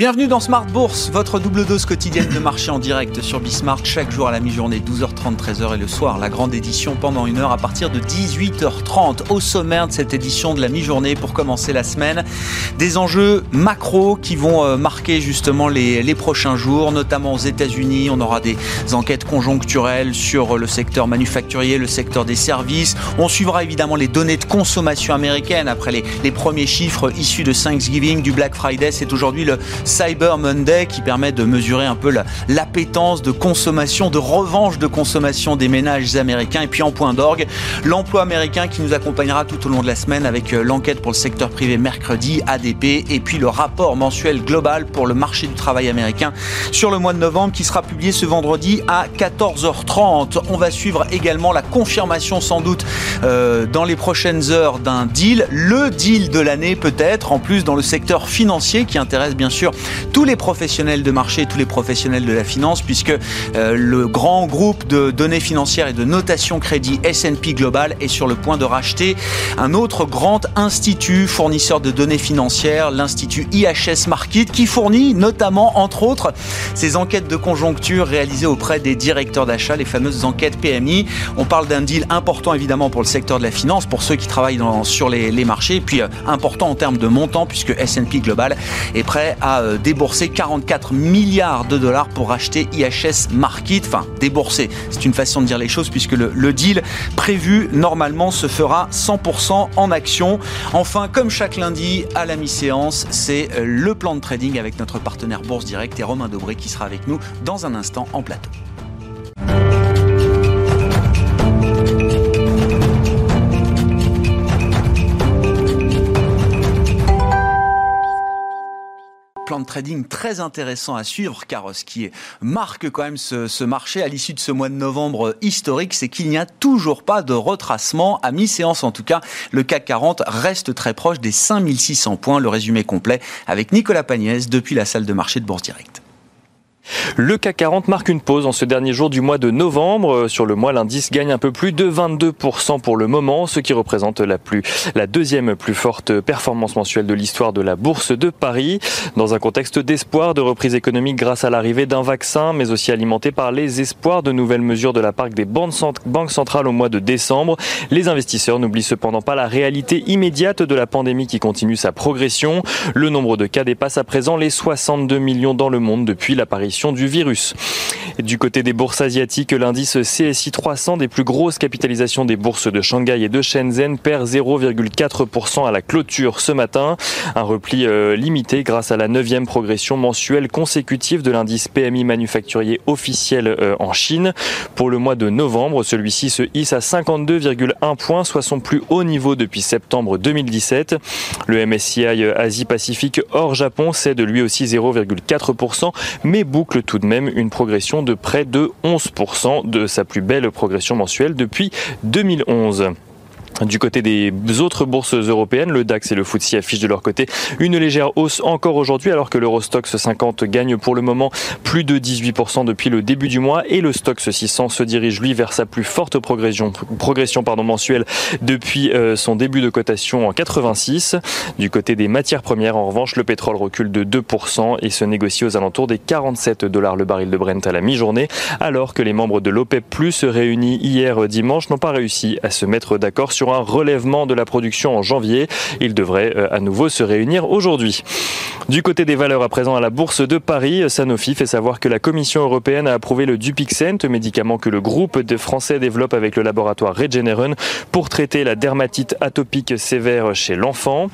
Bienvenue dans Smart Bourse, votre double dose quotidienne de marché en direct sur Bismart, chaque jour à la mi-journée, 12h30, 13h et le soir, la grande édition pendant une heure à partir de 18h30. Au sommaire de cette édition de la mi-journée pour commencer la semaine, des enjeux macro qui vont euh, marquer justement les, les prochains jours, notamment aux États-Unis. On aura des enquêtes conjoncturelles sur le secteur manufacturier, le secteur des services. On suivra évidemment les données de consommation américaines après les, les premiers chiffres issus de Thanksgiving, du Black Friday. C'est aujourd'hui le Cyber Monday qui permet de mesurer un peu l'appétence de consommation, de revanche de consommation des ménages américains. Et puis en point d'orgue, l'emploi américain qui nous accompagnera tout au long de la semaine avec euh, l'enquête pour le secteur privé mercredi, ADP, et puis le rapport mensuel global pour le marché du travail américain sur le mois de novembre qui sera publié ce vendredi à 14h30. On va suivre également la confirmation sans doute euh, dans les prochaines heures d'un deal, le deal de l'année peut-être, en plus dans le secteur financier qui intéresse bien sûr tous les professionnels de marché, tous les professionnels de la finance, puisque euh, le grand groupe de données financières et de notation crédit S&P Global est sur le point de racheter un autre grand institut fournisseur de données financières, l'institut IHS Markit, qui fournit notamment, entre autres, ces enquêtes de conjoncture réalisées auprès des directeurs d'achat, les fameuses enquêtes PMI. On parle d'un deal important évidemment pour le secteur de la finance, pour ceux qui travaillent sur les, marchés, puis euh, important en termes de montant, puisque S&P Global est prêt à euh, débourser 44 milliards de dollars pour acheter IHS Market. Enfin, débourser, c'est une façon de dire les choses puisque le, le deal prévu normalement se fera 100% en action. Enfin, comme chaque lundi à la mi-séance, c'est euh, le plan de trading avec notre partenaire Bourse Direct et Romain Dobré qui sera avec nous dans un instant en plateau. Plan de trading très intéressant à suivre, car ce qui marque quand même ce, marché à l'issue de ce mois de novembre historique, c'est qu'il n'y a toujours pas de retracement. À mi-séance en tout cas, le CAC 40 reste très proche des 5600 points. Le résumé complet avec Nicolas Pagnès depuis la salle de marché de Bourse Direct. Le CAC 40 marque une pause en ce dernier jour du mois de novembre. Sur le mois, l'indice gagne un peu plus de 22% pour le moment, ce qui représente la, plus, la deuxième plus forte performance mensuelle de l'histoire de la Bourse de Paris. Dans un contexte d'espoir de reprise économique grâce à l'arrivée d'un vaccin, mais aussi alimenté par les espoirs de nouvelles mesures de la part des banques centrales au mois de décembre, les investisseurs n'oublient cependant pas la réalité immédiate de la pandémie qui continue sa progression. Le nombre de cas dépasse à présent les 62 millions dans le monde depuis l'apparition du virus. du côté des bourses asiatiques, l'indice CSI 300 des plus grosses capitalisations des bourses de Shanghai et de Shenzhen perd 0,4% à la clôture ce matin. Un repli euh, limité grâce à la neuvième progression mensuelle consécutive de l'indice PMI manufacturier officiel euh, en Chine. Pour le mois de novembre, celui-ci se hisse à 52,1 points, soit son plus haut niveau depuis septembre 2017. Le MSCI Asie-Pacifique hors Japon cède lui aussi 0,4%, mais boucle tout de même une progression de près de 11% de sa plus belle progression mensuelle depuis 2011. Du côté des autres bourses européennes, le DAX et le FTSE affichent de leur côté une légère hausse encore aujourd'hui, alors que l'Eurostox 50 gagne pour le moment plus de 18% depuis le début du mois et le Stoxx 600 se dirige lui vers sa plus forte progression, progression pardon, mensuelle depuis euh, son début de cotation en 86. Du côté des matières premières, en revanche, le pétrole recule de 2% et se négocie aux alentours des 47 dollars le baril de Brent à la mi-journée, alors que les membres de l'OPEP Plus réunis hier dimanche n'ont pas réussi à se mettre d'accord sur un relèvement de la production en janvier. Il devrait euh, à nouveau se réunir aujourd'hui. Du côté des valeurs à présent à la Bourse de Paris, Sanofi fait savoir que la Commission européenne a approuvé le Dupixent, médicament que le groupe de Français développe avec le laboratoire Regeneron pour traiter la dermatite atopique sévère chez l'enfant.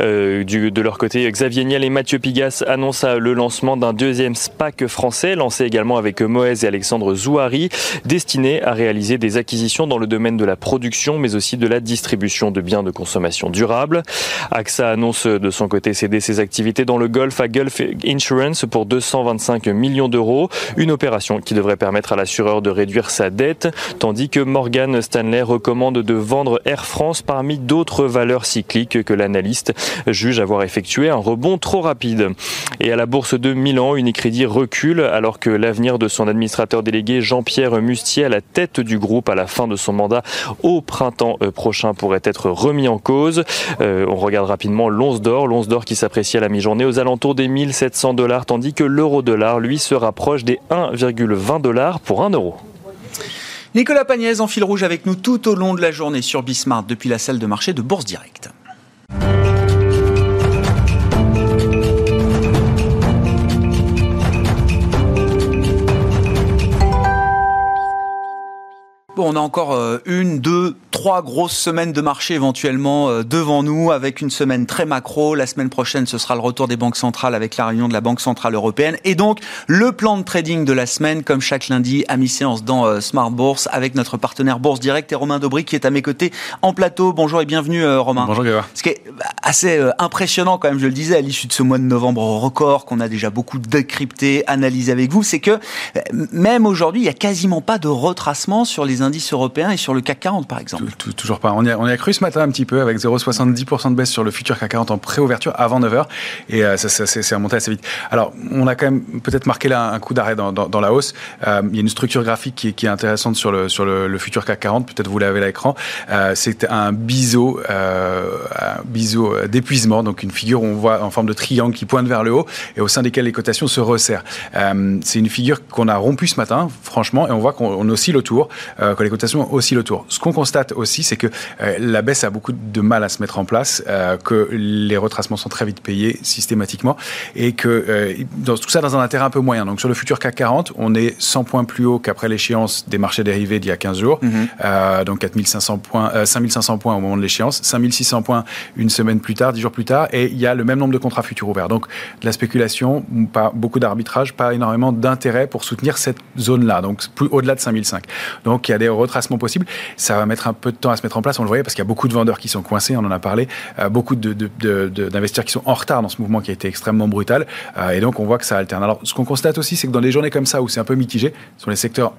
Euh, du, de leur côté, Xavier Niel et Mathieu Pigas annoncent le lancement d'un deuxième SPAC français, lancé également avec Moez et Alexandre Zouari, destiné à réaliser des acquisitions dans le domaine de la production, mais aussi de la distribution de biens de consommation durable. AXA annonce de son côté céder ses activités dans le Golfe à Gulf Insurance pour 225 millions d'euros, une opération qui devrait permettre à l'assureur de réduire sa dette, tandis que Morgan Stanley recommande de vendre Air France parmi d'autres valeurs cycliques que l'analyse jugent avoir effectué un rebond trop rapide. Et à la bourse de Milan, Unicredit recule alors que l'avenir de son administrateur délégué Jean-Pierre Mustier à la tête du groupe à la fin de son mandat au printemps euh, prochain pourrait être remis en cause. Euh, on regarde rapidement l'once d'or, l'once d'or qui s'apprécie à la mi-journée aux alentours des 1700 dollars tandis que l'euro-dollar lui se rapproche des 1,20 dollars pour 1 euro. Nicolas Pagnès en fil rouge avec nous tout au long de la journée sur Bismart depuis la salle de marché de Bourse Directe. On a encore euh, une, deux, trois grosses semaines de marché éventuellement euh, devant nous, avec une semaine très macro. La semaine prochaine, ce sera le retour des banques centrales avec la réunion de la Banque centrale européenne. Et donc, le plan de trading de la semaine, comme chaque lundi, à mi-séance dans euh, Smart Bourse, avec notre partenaire Bourse Direct et Romain Dobry qui est à mes côtés en plateau. Bonjour et bienvenue Romain. Bonjour Grégoire. Ce qui est assez impressionnant quand même, je le disais, à l'issue de ce mois de novembre record qu'on a déjà beaucoup décrypté, analysé avec vous, c'est que même aujourd'hui, il n'y a quasiment pas de retracement sur les indices européens et sur le CAC 40 par exemple Toujours pas. On y, a, on a cru ce matin un petit peu avec 0,70% de baisse sur le futur CAC 40 en préouverture avant 9h et euh, ça, c'est remonté assez vite. Alors on a quand même peut-être marqué là un coup d'arrêt dans, dans, la hausse. Euh, il y a une structure graphique qui, est intéressante sur le, sur le, futur CAC 40, peut-être vous l'avez à l'écran. Euh, c'est un biseau, biseau d'épuisement, donc une figure on voit en forme de triangle qui pointe vers le haut et au sein desquels les cotations se resserrent. c'est une figure qu'on a rompue ce matin, franchement, et on voit qu'on oscille autour, que les cotations oscillent autour. Ce qu'on constate aussi, c'est que euh, la baisse a beaucoup de mal à se mettre en place, euh, que les retracements sont très vite payés systématiquement, et que euh, dans, tout ça dans un intérêt un peu moyen. Donc sur le futur CAC 40, on est 100 points plus haut qu'après l'échéance des marchés dérivés d'il y a 15 jours, mhm. donc 4500 points, 5500 points au moment de l'échéance, 5600 points une semaine plus tard, 10 jours plus tard, et il y a le même nombre de contrats futurs ouverts. Donc de la spéculation, pas beaucoup d'arbitrage, pas énormément d'intérêt pour soutenir cette zone-là, donc plus au-delà de 5005. Donc il y a des retracements possibles. Ça va mettre un peu de temps à se mettre en place, on le voyait, parce qu'il y a beaucoup de vendeurs qui sont coincés, on en a parlé, euh, beaucoup d'investisseurs qui sont en retard dans ce mouvement qui a été extrêmement brutal, euh, et donc on voit que ça alterne. Alors ce qu'on constate aussi, c'est que dans des journées comme ça, où c'est un peu mitigé, sur les secteurs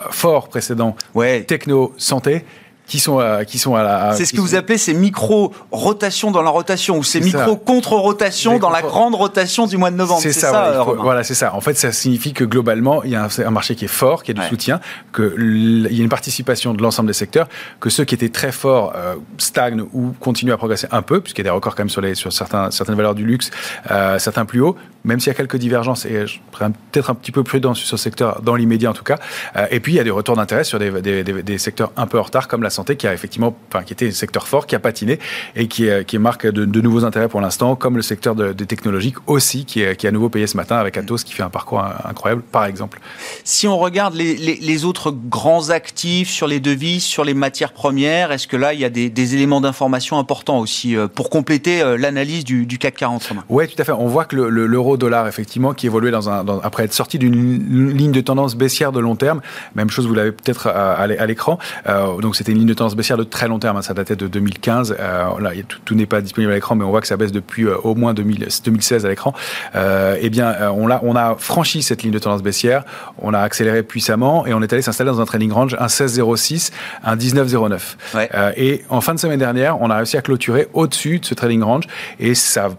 euh, forts précédents, ouais. techno, santé, qui sont à, qui sont à la. C'est ce que vous appelez ces micro-rotations dans la rotation ou ces micro-contre-rotations dans la grande rotation du mois de novembre. C'est ça, voilà, c'est ça. En fait, ça signifie que globalement, il y a un, marché qui est fort, qui a du soutien, qu'il y a une participation de l'ensemble des secteurs, que ceux qui étaient très forts euh, stagnent ou continuent à progresser un peu, puisqu'il y a des records quand même sur, les, sur certains, certaines valeurs du luxe, euh, certains plus hauts, même s'il y a quelques divergences, et je serais peut-être un petit peu prudent sur ce secteur, dans l'immédiat en tout cas. Euh, et puis, il y a des retours d'intérêt sur des, des, des, secteurs un peu en retard, comme la santé, qui a effectivement, enfin, qui était un secteur fort, qui a patiné, et qui, qui marque de, de nouveaux intérêts pour l'instant, comme le secteur des technologiques aussi, qui, est, qui à nouveau payé ce matin avec Atos, qui fait un parcours incroyable, par exemple. Si on regarde les, les, les autres grands actifs sur les devises, sur les matières premières, est-ce que là, il y a des, des éléments d'information importants aussi euh, pour compléter euh, l'analyse du, du, CAC 40 Oui, tout à fait. On voit que l'euro dollar, effectivement, qui évoluait dans un, après être sorti d'une ligne de tendance baissière de long terme. Même chose, vous l'avez peut-être à, l'écran. Euh, donc, c'était une ligne tendance baissière de très long terme. Hein. ça datait de 2015. Euh, là, tout, n'est pas disponible à l'écran, mais on voit que ça baisse depuis euh, au moins 2016 à l'écran. eh bien, on a, on a franchi cette ligne de tendance baissière. On a accéléré puissamment et on est allé s'installer dans un trading range, un 16,06, un 19,09. et en fin de semaine dernière, on a réussi à clôturer au-dessus de ce trading range et ça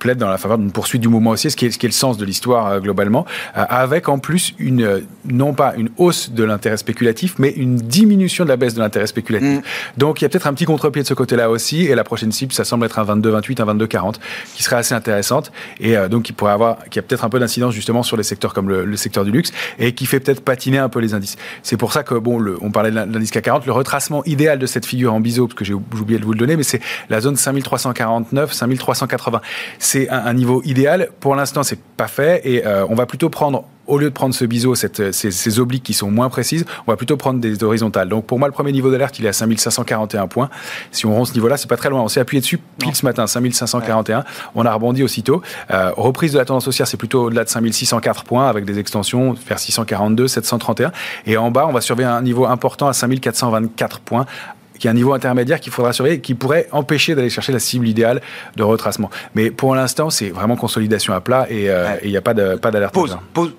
plaide dans la faveur d'une poursuite du mouvement haussier, ce qui est, ce qui est le sens de l'histoire euh, globalement, euh, avec en plus une, euh, non pas une hausse de l'intérêt spéculatif, mais une diminution de la baisse de l'intérêt spéculatif. Mm. Donc il y a peut-être un petit contre-pied de ce côté-là aussi, et la prochaine cible, ça semble être un 22-28, un 22-40, qui serait assez intéressante, et donc qui pourrait avoir, qui a peut-être un peu d'incidence justement sur les secteurs comme le, secteur du luxe, et qui fait peut-être patiner un peu les indices. C'est pour ça que, bon, le, on parlait de l'indice k 40, le retracement idéal de cette figure en biseau, parce que j'ai oublié de vous le donner, mais c'est la zone 5349, 5380 c'est un, niveau idéal. Pour l'instant, c'est pas fait et euh, on va plutôt prendre au lieu de prendre ce biseau, cette, ces, ces, obliques qui sont moins précises, on va plutôt prendre des horizontales. Donc pour moi, le premier niveau d'alerte, il est à 5541 points. Si on rompt ce niveau-là, c'est pas très loin. On s'est appuyé dessus pile ce matin, 5541. On a rebondi aussitôt. Euh, reprise de la tendance haussière, c'est plutôt au-delà de 5604 points avec des extensions vers 642, 731. Et en bas, on va surveiller un niveau important à 5424 points qui est un niveau intermédiaire qu'il faudra surveiller, qui pourrait empêcher d'aller chercher la cible idéale de retracement. Mais pour l'instant, c'est vraiment consolidation à plat et euh, il n'y a pas d'alerte. Pause, pause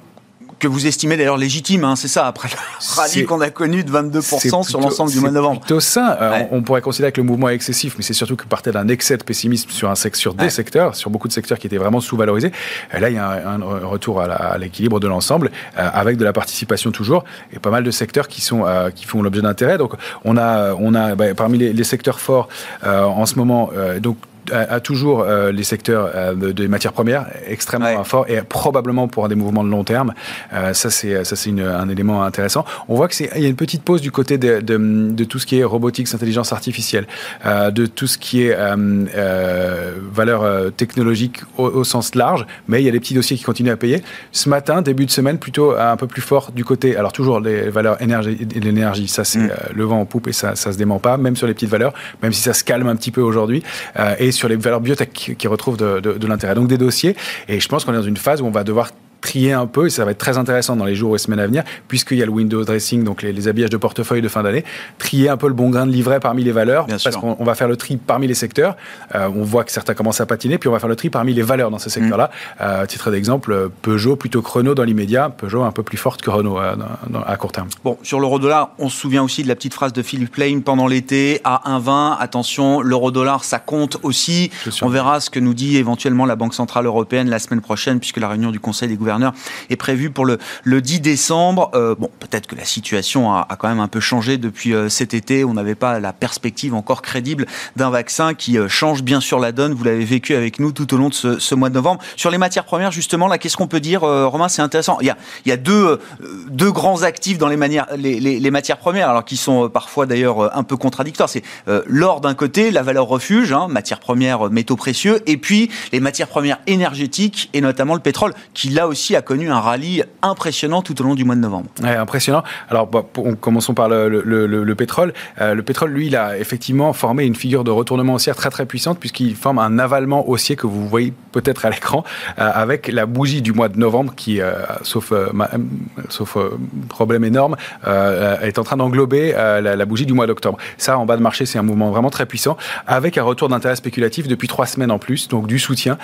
que vous estimez d'ailleurs légitime, hein, c'est ça, après le rallye qu'on a connu de 22% sur l'ensemble du mois de novembre. C'est plutôt sain. Euh, on, pourrait considérer que le mouvement est excessif, mais c'est surtout que partait d'un excès de pessimisme sur, un, sur des secteurs, sur beaucoup de secteurs qui étaient vraiment sous-valorisés. Là, il y a un, retour à l'équilibre de l'ensemble, euh, avec de la participation toujours, et pas mal de secteurs qui, sont, euh, qui font l'objet d'intérêt. Donc, on a, on a bah, parmi les, les, secteurs forts en ce moment, donc a, toujours euh, les secteurs euh, des matières premières extrêmement forts et probablement pour des mouvements de long terme. Euh, ça, c'est ça, c'est un élément intéressant. On voit que c'est il y a une petite pause du côté de, de, de tout ce qui est robotique, intelligence artificielle, de tout ce qui est valeur technologique au, sens large, mais il y a des petits dossiers qui continuent à payer. Ce matin, début de semaine, plutôt un peu plus fort du côté. Alors toujours les valeurs énergie, l'énergie, ça c'est mm. le vent en poupe et ça ça se dément pas, même sur les petites valeurs, même si ça se calme un petit peu aujourd'hui. et sur les valeurs biotech qui, retrouvent de, de l'intérêt. Donc des dossiers. Et je pense qu'on est dans une phase où on va devoir trier un peu, et ça va être très intéressant dans les jours et semaines à venir, puisqu'il y a le window dressing, donc les, habillages de portefeuille de fin d'année, trier un peu le bon grain de livret parmi les valeurs, parce qu'on va faire le tri parmi les secteurs. Euh, on voit que certains commencent à patiner, puis on va faire le tri parmi les valeurs dans ces secteurs-là. Mm. Euh, titre d'exemple, Peugeot plutôt que Renault dans l'immédiat, Peugeot un peu plus forte que Renault euh, à court terme. Bon, sur l'euro-dollar, on se souvient aussi de la petite phrase de Philippe Lane pendant l'été, à 1,20, attention, l'euro-dollar, ça compte aussi. On verra ce que nous dit éventuellement la Banque Centrale Européenne la semaine prochaine, puisque la réunion du Conseil des gouverneurs est prévue vu pour le, le 10 décembre. Euh, bon, peut-être que la situation a, quand même un peu changé depuis euh, cet été. On n'avait pas la perspective encore crédible d'un vaccin qui euh, change bien sûr la donne. Vous l'avez vécu avec nous tout au long de ce, mois de novembre. Sur les matières premières, justement, là, qu'est-ce qu'on peut dire, Romain? C'est intéressant. Il y a, il y a deux, deux grands actifs dans les, manières, les, les, matières premières, alors qui sont parfois d'ailleurs un peu contradictoires. C'est l'or d'un côté, la valeur refuge, hein, matières premières, métaux précieux, et puis les matières premières énergétiques et notamment le pétrole, qui là aussi a connu un rallye impressionnant tout au long du mois de novembre. impressionnant. Alors, bah, commençons par le, pétrole. Euh, le pétrole, lui, il a effectivement formé une figure de retournement haussière très très puissante puisqu'il forme un avalement haussier que vous voyez peut-être à l'écran euh, avec la bougie du mois de novembre qui, euh, sauf, problème énorme, est en train d'englober la, bougie du mois d'octobre. Ça, en bas de marché, c'est un mouvement vraiment très puissant avec un retour d'intérêt spéculatif depuis trois semaines en plus, donc du soutien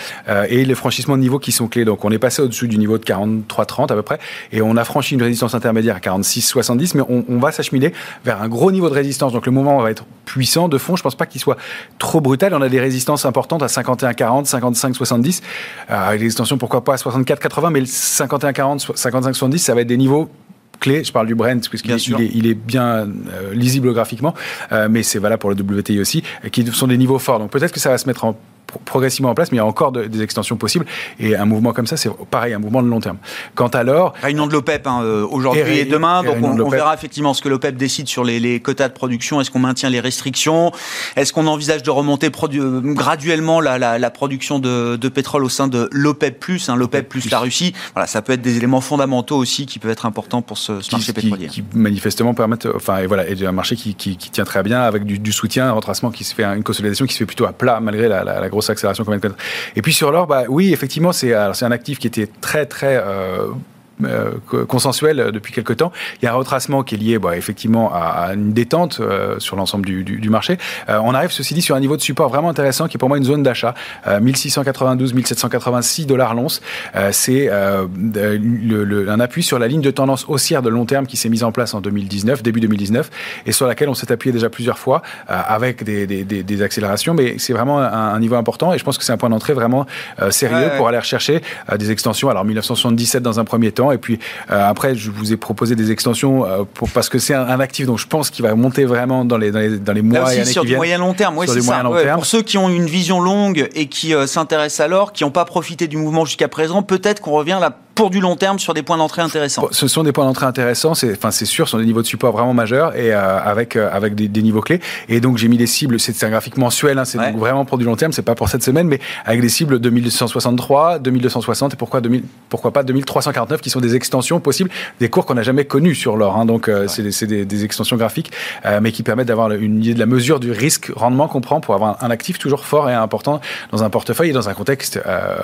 et les franchissements de niveau qui sont clés. Donc, on est passé au-dessus du niveau de 43 30 à peu près. Et on a franchi une résistance intermédiaire à 46-70, mais on, va s'acheminer vers un gros niveau de résistance. Donc le mouvement va être puissant de fond. Je pense pas qu'il soit trop brutal. On a des résistances importantes à 51-40, 55-70. Euh, les extensions, pourquoi pas à 64-80, mais le 51-40, 55-70, ça va être des niveaux clés. Je parle du Brent, puisqu'il est, il est, bien euh, lisible graphiquement, euh, mais c'est valable pour le WTI aussi, qui sont des niveaux forts. Donc peut-être que ça va se mettre en progressivement en place, mais il y a encore des extensions possibles. Et un mouvement comme ça, c'est pareil, un mouvement de long terme. Quant à l'or... Réunion de l'OPEP hein, euh, aujourd'hui et, demain, donc on, verra effectivement ce que l'OPEP décide sur les, quotas de production. Est-ce qu'on maintient les restrictions? Est-ce qu'on envisage de remonter euh, graduellement la, production de, pétrole au sein de l'OPEP+, hein, l'OPEP plus la Russie? Voilà, ça peut être des éléments fondamentaux aussi qui peuvent être importants pour ce, marché pétrolier. Qui, manifestement permettent, enfin, et voilà, et un marché qui, tient très bien avec du, soutien, un retracement qui se fait, une consolidation qui se fait plutôt à plat malgré la, la, la grosse accélération qu'on vient de Et puis sur l'or, bah, oui, effectivement, c'est un actif qui était très, très euh, euh, consensuel depuis quelque temps. Il y a un retracement qui est lié bah, effectivement à, une détente euh, sur l'ensemble du, du, marché. Euh, on arrive ceci dit sur un niveau de support vraiment intéressant qui est pour moi une zone d'achat. 1692, 1786 dollars l'once. C'est un appui sur la ligne de tendance haussière de long terme qui s'est mise en place en 2019, début 2019, et sur laquelle on s'est appuyé déjà plusieurs fois avec des, des, des, accélérations. Mais c'est vraiment un, niveau important et je pense que c'est un point d'entrée vraiment sérieux pour aller rechercher des extensions. Alors 1977 dans un premier temps et puis euh, après, je vous ai proposé des extensions euh, pour, parce que c'est un, actif dont je pense qu'il va monter vraiment dans les, dans les, dans les mois aussi, et années sur du moyen long terme. Oui, c'est ça. Pour ceux qui ont une vision longue et qui euh, s'intéressent à l'or, qui n'ont pas profité du mouvement jusqu'à présent, peut-être qu'on revient là pour du long terme sur des points d'entrée intéressants. Ce sont des points d'entrée intéressants, c'est, enfin, c'est sûr, ce sont des niveaux de support vraiment majeurs et avec, avec des, niveaux clés. Et donc, j'ai mis des cibles, c'est, un graphique mensuel, hein, c'est donc vraiment pour du long terme, c'est pas pour cette semaine, mais avec des cibles 2263, 2260 et pourquoi, 2000, pourquoi pas 2349 qui sont des extensions possibles, des cours qu'on n'a jamais connus sur l'or. Hein, donc, euh, c'est des, extensions graphiques, euh, mais qui permettent d'avoir une idée de la mesure du risque rendement qu'on prend pour avoir un, actif toujours fort et important dans un portefeuille et dans un contexte euh,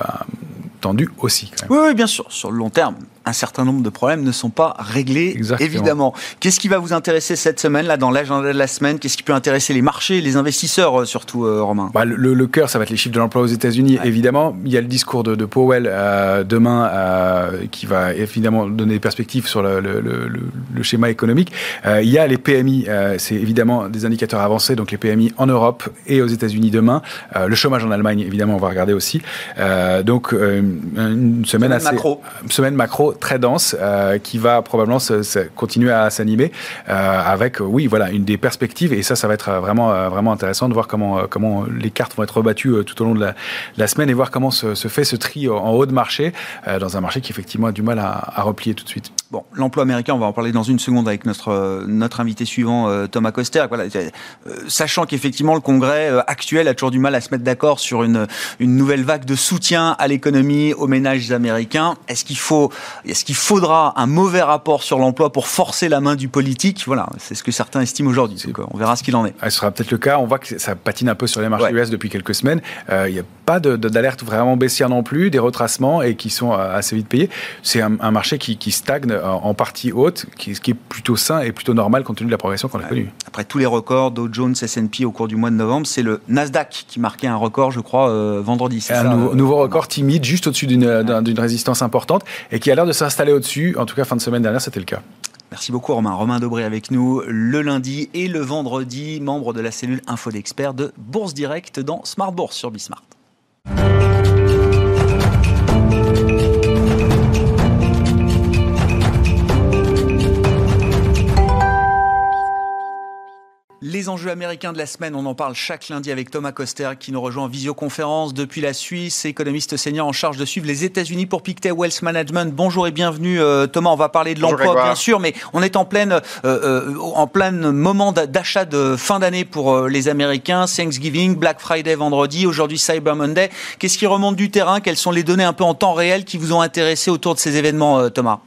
oui, bien sûr. Sur le long terme, un certain nombre de problèmes ne sont pas réglés, évidemment. Qu'est-ce qui va vous intéresser cette semaine, là, dans l'agenda de la semaine? Qu'est-ce qui peut intéresser les marchés, les investisseurs, euh, surtout, euh, Romain? Bah, le, cœur, ça va être les chiffres de l'emploi aux États-Unis, évidemment. Il y a le discours de, Powell euh, demain qui va évidemment donner des perspectives sur le, le schéma économique. il y a les PMI, c'est évidemment des indicateurs avancés, donc les PMI en Europe et aux États-Unis demain. le chômage en Allemagne, évidemment, on va regarder aussi. donc, une semaine, assez. Macro. Semaine macro très dense qui va probablement continuer à s'animer avec, oui, voilà, une des perspectives. Et ça, ça va être vraiment, vraiment intéressant de voir comment, comment les cartes vont être rebattues tout au long de la, semaine et voir comment se, fait ce tri en haut de marché dans un marché qui effectivement a du mal à, à replier tout de suite. Bon, l'emploi américain, on va en parler dans une seconde avec notre, notre invité suivant, euh, Thomas Coster. Voilà, euh, sachant qu'effectivement, le Congrès euh, actuel a toujours du mal à se mettre d'accord sur une, une nouvelle vague de soutien à l'économie, aux ménages américains. Est-ce qu'il faut, est-ce qu'il faudra un mauvais rapport sur l'emploi pour forcer la main du politique? Voilà, c'est ce que certains estiment aujourd'hui. On verra ce qu'il en est. Ce sera peut-être le cas. On voit que ça patine un peu sur les marchés US depuis quelques semaines. Il n'y a pas d'alerte vraiment baissière non plus, des retracements et qui sont assez vite payés. C'est un, marché qui, qui stagne en partie haute, ce qui est plutôt sain et plutôt normal compte tenu de la progression qu'on a connue. Après tous les records, Dow Jones, S&P au cours du mois de novembre, c'est le Nasdaq qui marquait un record, je crois, euh, vendredi. Un euh, nouveau record timide, juste au-dessus d'une résistance importante et qui a l'air de s'installer au-dessus. En tout cas, fin de semaine dernière, c'était le cas. Merci beaucoup Romain. Romain Dobré avec nous le lundi et le vendredi, membre de la cellule Info d'experts de Bourse Direct dans Smart Bourse sur Bismart. Les enjeux américains de la semaine, on en parle chaque lundi avec Thomas Coster qui nous rejoint en visioconférence depuis la Suisse, économiste senior en charge de suivre les États-Unis pour Pictet Wealth Management. Bonjour et bienvenue euh, Thomas, on va parler de l'emploi bien sûr, mais on est en pleine euh, euh, en plein moment d'achat de fin d'année pour les Américains, Thanksgiving, Black Friday vendredi, aujourd'hui Cyber Monday. Qu'est-ce qui remonte du terrain? Quelles sont les données un peu en temps réel qui vous ont intéressé autour de ces événements Thomas?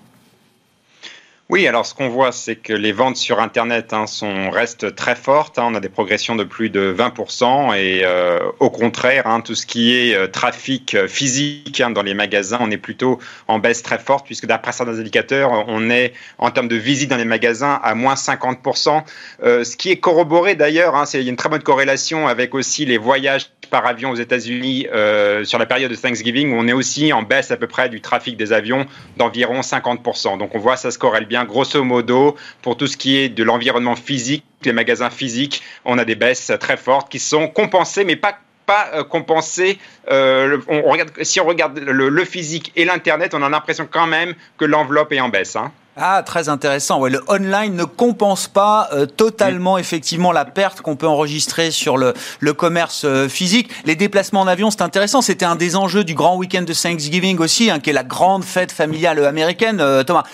Oui, alors ce qu'on voit, c'est que les ventes sur Internet hein, sont, restent très fortes. Hein. on a des progressions de plus de 20%. Et euh, au contraire, hein, tout ce qui est euh, trafic euh, physique dans les magasins, on est plutôt en baisse très forte, puisque d'après certains indicateurs, on est en termes de visites dans les magasins à moins 50%. ce qui est corroboré d'ailleurs, a une très bonne corrélation avec aussi les voyages par avion aux États-Unis sur la période de Thanksgiving, où on est aussi en baisse à peu près du trafic des avions d'environ 50%. Donc on voit ça se corrèle bien grosso modo, pour tout ce qui est de l'environnement physique, les magasins physiques, on a des baisses très fortes qui sont compensées, mais pas pas euh, compensées. Euh, on regarde, si on regarde le, physique et l'internet, on a l'impression quand même que l'enveloppe est en baisse. Hein. Ah, très intéressant. Ouais, le online ne compense pas euh, totalement effectivement la perte qu'on peut enregistrer sur le, le commerce euh, physique. Les déplacements en avion, c'est intéressant. C'était un des enjeux du grand week-end de Thanksgiving aussi, hein, qui est la grande fête familiale américaine. Euh, Thomas,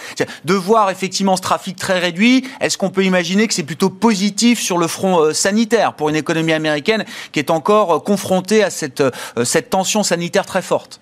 de voir effectivement ce trafic très réduit, est-ce qu'on peut imaginer que c'est plutôt positif sur le front sanitaire pour une économie américaine qui est encore confrontée à cette, cette tension sanitaire très forte?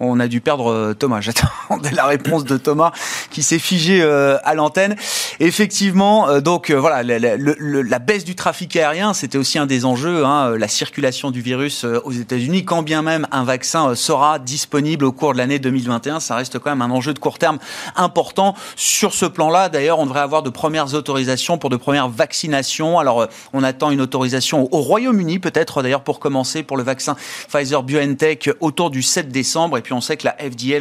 On a dû perdre euh, Thomas. J'attendais la réponse de Thomas qui s'est figé euh, à l'antenne. Effectivement, euh, donc voilà, la, baisse du trafic aérien, c'était aussi un des enjeux, hein, la circulation du virus aux États-Unis. Quand bien même un vaccin sera disponible au cours de l'année 2021, ça reste quand même un enjeu de court terme important. Sur ce plan-là, d'ailleurs, on devrait avoir de premières autorisations pour de premières vaccinations. Alors, on attend une autorisation au Royaume-Uni, peut-être d'ailleurs pour commencer pour le vaccin Pfizer BioNTech autour du 7 décembre. Et puis on sait que la FDA,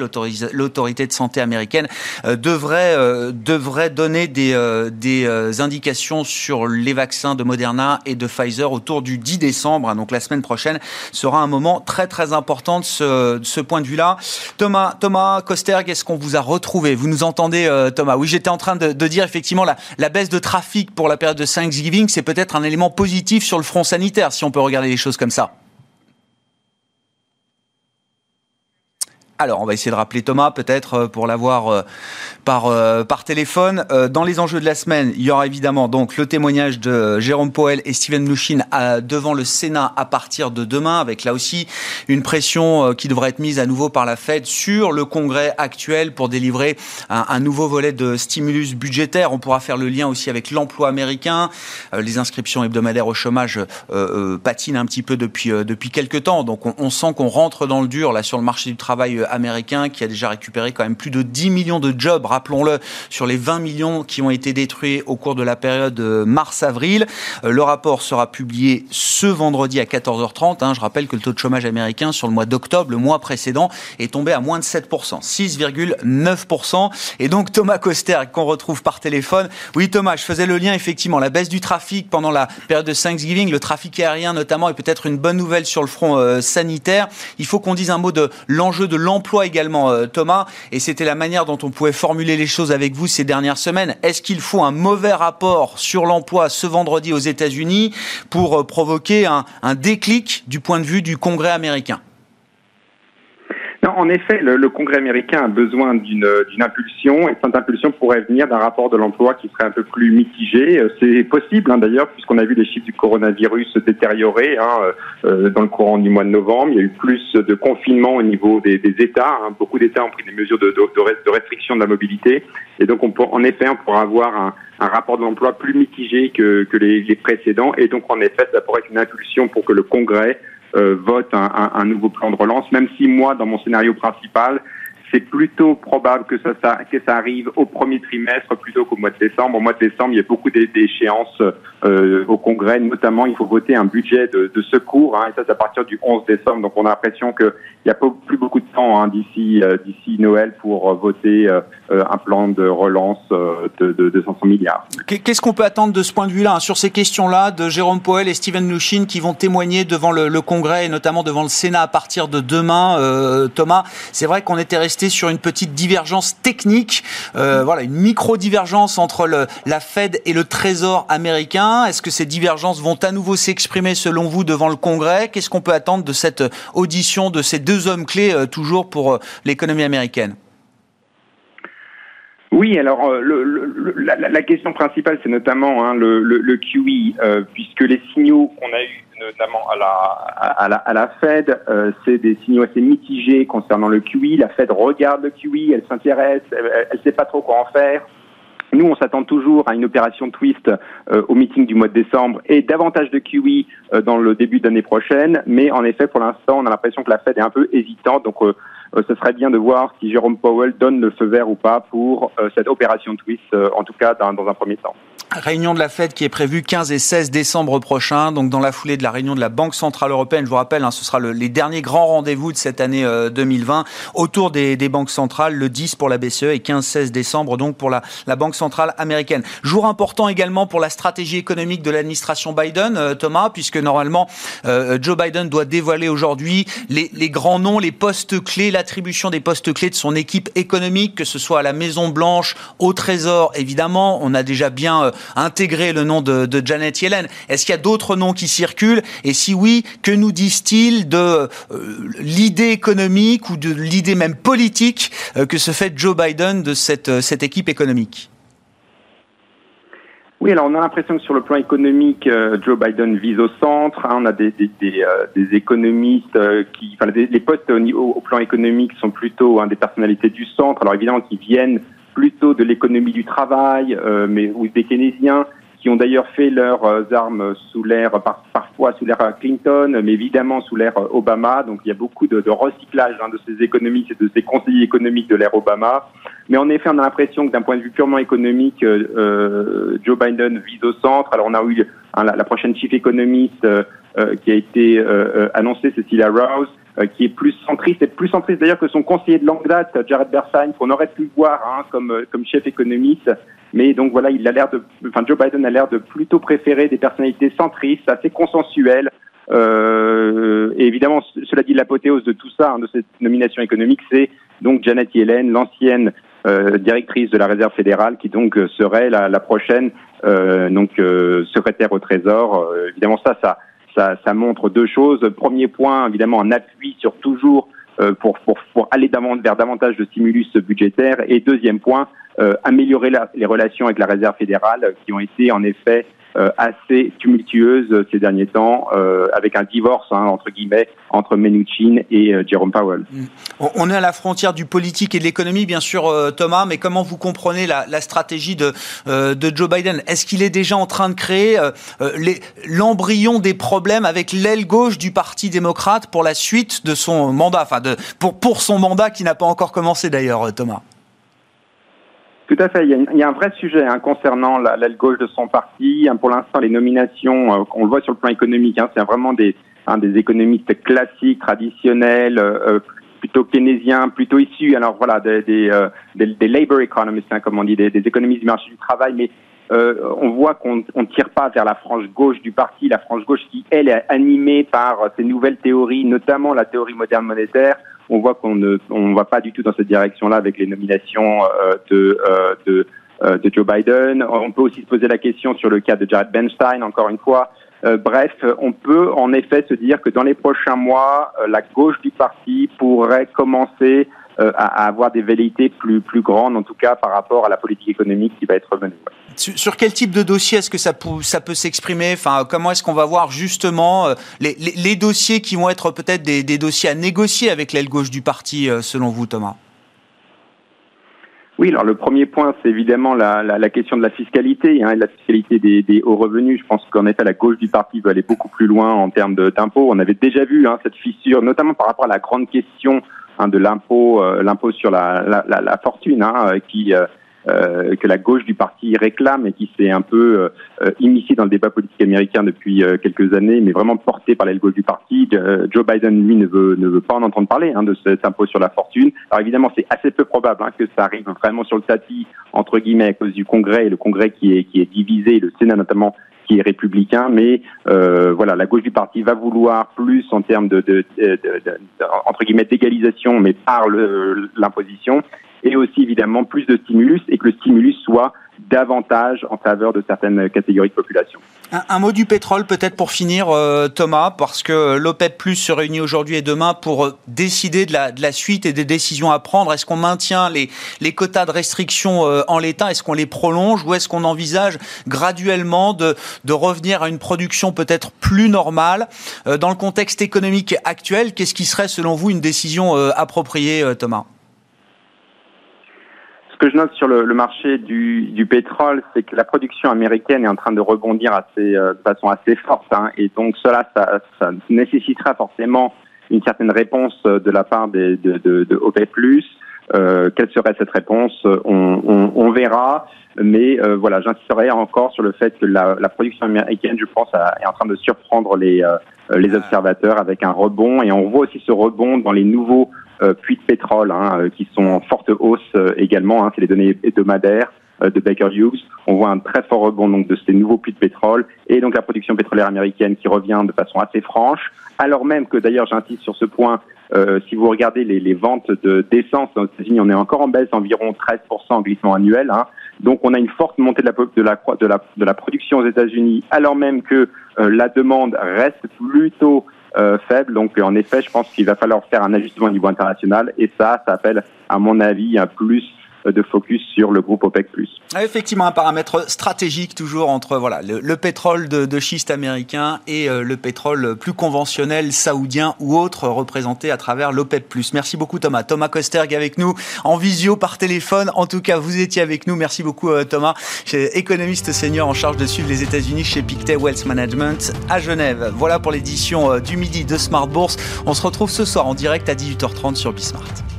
l'autorité de santé américaine, euh, devrait, euh, devrait donner des, euh, des indications sur les vaccins de Moderna et de Pfizer autour du 10 décembre. Donc la semaine prochaine sera un moment très très important de ce, point de vue-là. Thomas, Thomas Kosterg, est-ce qu'on vous a retrouvé? Vous nous entendez, Thomas? Oui, j'étais en train de, dire effectivement la baisse de trafic pour la période de Thanksgiving, c'est peut-être un élément positif sur le front sanitaire, si on peut regarder les choses comme ça. Alors, on va essayer de rappeler Thomas, peut-être, euh, pour l'avoir euh, par, euh, par téléphone. Dans les enjeux de la semaine, il y aura évidemment donc le témoignage de Jérôme Powell et Steven Mnuchin devant le Sénat à partir de demain, avec là aussi une pression qui devrait être mise à nouveau par la Fed sur le Congrès actuel pour délivrer un, nouveau volet de stimulus budgétaire. On pourra faire le lien aussi avec l'emploi américain. Les inscriptions hebdomadaires au chômage patinent un petit peu depuis, depuis quelques temps. Donc, on, on sent qu'on rentre dans le dur là sur le marché du travail américain qui a déjà récupéré quand même plus de 10 millions de jobs, rappelons-le, sur les 20 millions qui ont été détruits au cours de la période euh, mars-avril. Euh, le rapport sera publié ce vendredi à 14h30. Hein. Je rappelle que le taux de chômage américain sur le mois d'octobre, le mois précédent, est tombé à moins de 7%, 6,9%. Et donc Thomas Coster, qu'on retrouve par téléphone. Oui Thomas, je faisais le lien effectivement, la baisse du trafic pendant la période de Thanksgiving, le trafic aérien notamment est peut-être une bonne nouvelle sur le front euh, sanitaire. Il faut qu'on dise un mot de l'enjeu de l'emploi emploi également, euh, Thomas, et c'était la manière dont on pouvait formuler les choses avec vous ces dernières semaines. Est-ce qu'il faut un mauvais rapport sur l'emploi ce vendredi aux États-Unis pour euh, provoquer un, un déclic du point de vue du Congrès américain? En effet, le, Congrès américain a besoin d'une impulsion, et cette impulsion pourrait venir d'un rapport de l'emploi qui serait un peu plus mitigé. Euh, c'est possible, hein, d'ailleurs, puisqu'on a vu les chiffres du coronavirus se détériorer hein, euh, dans le courant du mois de novembre. Il y a eu plus de confinement au niveau des, États. Hein. Beaucoup d'États ont pris des mesures de, de, restriction de la mobilité. Et donc, on en effet, on pourra avoir un, rapport de l'emploi plus mitigé que, les, les précédents. Et donc, en effet, ça pourrait être une impulsion pour que le Congrès vote un, un, un, nouveau plan de relance, même si moi, dans mon scénario principal, c'est plutôt probable que ça, que ça arrive au premier trimestre plutôt qu'au mois de décembre. Au mois de décembre, il y a beaucoup d'échéances euh, au Congrès, notamment il faut voter un budget de, secours, hein, et ça c'est à partir du 11 décembre. Donc on a l'impression qu'il n'y a plus beaucoup de temps hein, d'ici euh, d'ici Noël pour voter euh, un plan de relance de, de, de 500 milliards. Qu'est-ce qu'on peut attendre de ce point de vue-là, hein, sur ces questions-là, de Jérôme Powell et Steven Mnuchin qui vont témoigner devant le, Congrès et notamment devant le Sénat à partir de demain, Thomas? C'est vrai qu'on était resté sur une petite divergence technique, euh, voilà, une micro-divergence entre le, la Fed et le Trésor américain. Est-ce que ces divergences vont à nouveau s'exprimer selon vous devant le Congrès? Qu'est-ce qu'on peut attendre de cette audition de ces deux hommes clés euh, toujours pour euh, l'économie américaine? Oui, alors le, la, question principale, c'est notamment hein, le, le, QE, puisque les signaux qu'on a eus notamment à la, à la, à la Fed, euh, c'est des signaux assez mitigés concernant le QE. La Fed regarde le QE, elle s'intéresse, elle ne sait pas trop quoi en faire. Nous, on s'attend toujours à une opération twist euh, au meeting du mois de décembre et davantage de QE euh, dans le début d'année prochaine. Mais en effet, pour l'instant, on a l'impression que la Fed est un peu hésitante. Donc, ce serait bien de voir si Jérôme Powell donne le feu vert ou pas pour cette opération twist, en tout cas dans un premier temps. Réunion de la Fed qui est prévue 15 et 16 décembre prochain, donc dans la foulée de la réunion de la Banque Centrale Européenne. Je vous rappelle, hein, ce sera le, les derniers grands rendez-vous de cette année 2020 euh, autour des, des, banques centrales, le 10 pour la BCE et 15-16 décembre donc pour la, la, Banque Centrale Américaine. Jour important également pour la stratégie économique de l'administration Biden, euh, Thomas, puisque normalement euh, Joe Biden doit dévoiler aujourd'hui les, les, grands noms, les postes clés, l'attribution des postes clés de son équipe économique, que ce soit à la Maison Blanche, au Trésor, évidemment. On a déjà bien intégrer le nom de, Janet Yellen. Est-ce qu'il y a d'autres noms qui circulent Et si oui, que nous disent-ils de euh, l'idée économique ou de l'idée même politique euh, que se fait Joe Biden de cette, euh, cette équipe économique? Oui, alors on a l'impression que sur le plan économique, Joe Biden vise au centre. Hein. on a des, économistes qui, enfin, les postes au, au, plan économique sont plutôt hein, des personnalités du centre. Alors évidemment, qui viennent plutôt de l'économie du travail, euh, mais ou des keynésiens qui ont d'ailleurs fait leurs euh, armes sous l'ère, parfois sous l'ère Clinton, mais évidemment sous l'ère Obama. Donc il y a beaucoup de, recyclage hein, de ces économistes et de ces conseillers économiques de l'ère Obama. Mais en effet, on a l'impression que d'un point de vue purement économique, euh, Joe Biden vise au centre. Alors on a eu hein, la, prochaine chief économiste qui a été annoncée, Cecilia Rouse. Euh, qui est plus centriste, et plus centriste d'ailleurs que son conseiller de longue date, Jared Bersheim, qu'on aurait pu voir hein, comme, euh, comme chef économiste. Mais donc voilà, il a l'air de, enfin Joe Biden a l'air de plutôt préférer des personnalités centristes, assez consensuelles. Euh, et évidemment, cela dit, l'apothéose de tout ça, hein, de cette nomination économique, c'est donc Janet Yellen, l'ancienne euh, directrice de la Réserve fédérale, qui donc serait la, la prochaine donc secrétaire au Trésor. évidemment, ça, ça ça, montre deux choses. Premier point, évidemment, un appui sur toujours pour, pour, pour aller vers davantage de stimulus budgétaire. Et deuxième point, améliorer les relations avec la réserve fédérale qui ont été en effet euh, assez tumultueuse ces derniers temps, euh, avec un divorce hein, entre guillemets entre Mnuchin et euh, Jerome Powell. Mm. On est à la frontière du politique et de l'économie, bien sûr, Thomas. Mais comment vous comprenez la, stratégie de, Joe Biden? Est-ce qu'il est déjà en train de créer l'embryon des problèmes avec l'aile gauche du Parti démocrate pour la suite de son mandat, enfin pour son mandat qui n'a pas encore commencé d'ailleurs, Thomas tout à fait. Il y a, un vrai sujet hein, concernant l'aile gauche de son parti. Hein, pour l'instant, les nominations, euh, on le voit sur le plan économique, hein, c'est vraiment des, des économistes classiques, traditionnels, euh, euh, plutôt keynésiens, plutôt issus, alors voilà, des, des, des, labor economists, comme on dit, des, économistes du marché du travail, mais on voit qu'on ne tire pas vers la frange gauche du parti, la frange gauche qui, elle, est animée par ces nouvelles théories, notamment la théorie moderne monétaire, on voit qu'on ne on va pas du tout dans cette direction-là avec les nominations euh, de, euh, de, euh, de Joe Biden. On peut aussi se poser la question sur le cas de Jared Benstein, encore une fois. bref, on peut en effet se dire que dans les prochains mois, la gauche du parti pourrait commencer à, avoir des velléités plus, plus grandes, en tout cas par rapport à la politique économique qui va être menée. Sur, quel type de dossier est-ce que ça, peut, ça peut s'exprimer? Enfin, comment est-ce qu'on va voir justement euh, les, les, dossiers qui vont être peut-être des, des, dossiers à négocier avec l'aile gauche du parti, euh, selon vous, Thomas? Oui, alors le premier point, c'est évidemment la, la, la, question de la fiscalité, hein, la fiscalité des, des, hauts revenus. Je pense qu'en effet, la gauche du parti veut aller beaucoup plus loin en termes d'impôts. On avait déjà vu hein, cette fissure, notamment par rapport à la grande question de l'impôt, euh, l'impôt sur la, la, la fortune, hein, qui euh, que la gauche du parti réclame et qui s'est un peu euh, immiscé dans le débat politique américain depuis euh, quelques années, mais vraiment porté par l'aile gauche du parti. Joe Biden, lui, ne veut, ne veut pas en entendre parler hein, de cet impôt sur la fortune. Alors évidemment, c'est assez peu probable hein, que ça arrive vraiment sur le tapis, entre guillemets, à cause du Congrès, le Congrès qui est, qui est divisé, le Sénat notamment qui est républicain, mais euh, voilà, la gauche du parti va vouloir plus en termes de, de, de, de entre guillemets d'égalisation, mais par l'imposition, et aussi évidemment plus de stimulus et que le stimulus soit davantage en faveur de certaines catégories de population. Un, mot du pétrole peut-être pour finir, euh, Thomas, parce que l'OPEP Plus se réunit aujourd'hui et demain pour euh, décider de la, suite et des décisions à prendre. Est-ce qu'on maintient les, quotas de restriction euh, en l'état? Est-ce qu'on les prolonge ou est-ce qu'on envisage graduellement de, revenir à une production peut-être plus normale? Dans le contexte économique actuel, qu'est-ce qui serait selon vous une décision appropriée, Thomas? Que je note sur le, marché du, du pétrole, c'est que la production américaine est en train de rebondir assez, euh, de façon assez forte, hein, et donc cela, ça, ça, nécessitera forcément une certaine réponse de la part des, de, de, de OPEC+. Euh, quelle serait cette réponse? On, on, on, verra, mais euh, voilà, j'insisterai encore sur le fait que la, la production américaine, je pense, est en train de surprendre les, euh, les observateurs avec un rebond, et on voit aussi ce rebond dans les nouveaux euh, puits de pétrole hein, euh, qui sont en forte hausse euh, également. Hein, c'est les données hebdomadaires de Baker Hughes. On voit un très fort rebond donc de ces nouveaux puits de pétrole et donc la production pétrolière américaine qui revient de façon assez franche, alors même que d'ailleurs j'insiste sur ce point. Euh, si vous regardez les, les ventes de d'essence aux États-Unis, on est encore en baisse d'environ 13% en glissement annuel. Hein. Donc on a une forte montée de la, de la, de la, de la production aux États-Unis, alors même que la demande reste plutôt euh, faible. Donc, en effet, je pense qu'il va falloir faire un ajustement au niveau international. Et ça, ça appelle, à mon avis, un plus de focus sur le groupe OPEC+. Ah, effectivement, un paramètre stratégique toujours entre voilà le, pétrole de, schiste américain et euh, le pétrole plus conventionnel saoudien ou autre représenté à travers l'OPEC+. Merci beaucoup Thomas. Thomas Kosterg avec nous en visio par téléphone. En tout cas, vous étiez avec nous. Merci beaucoup euh, Thomas, économiste senior en charge de suivre les États-Unis chez Pictet Wealth Management à Genève. Voilà pour l'édition euh, du midi de Smart Bourse. On se retrouve ce soir en direct à 18h30 sur Bismart.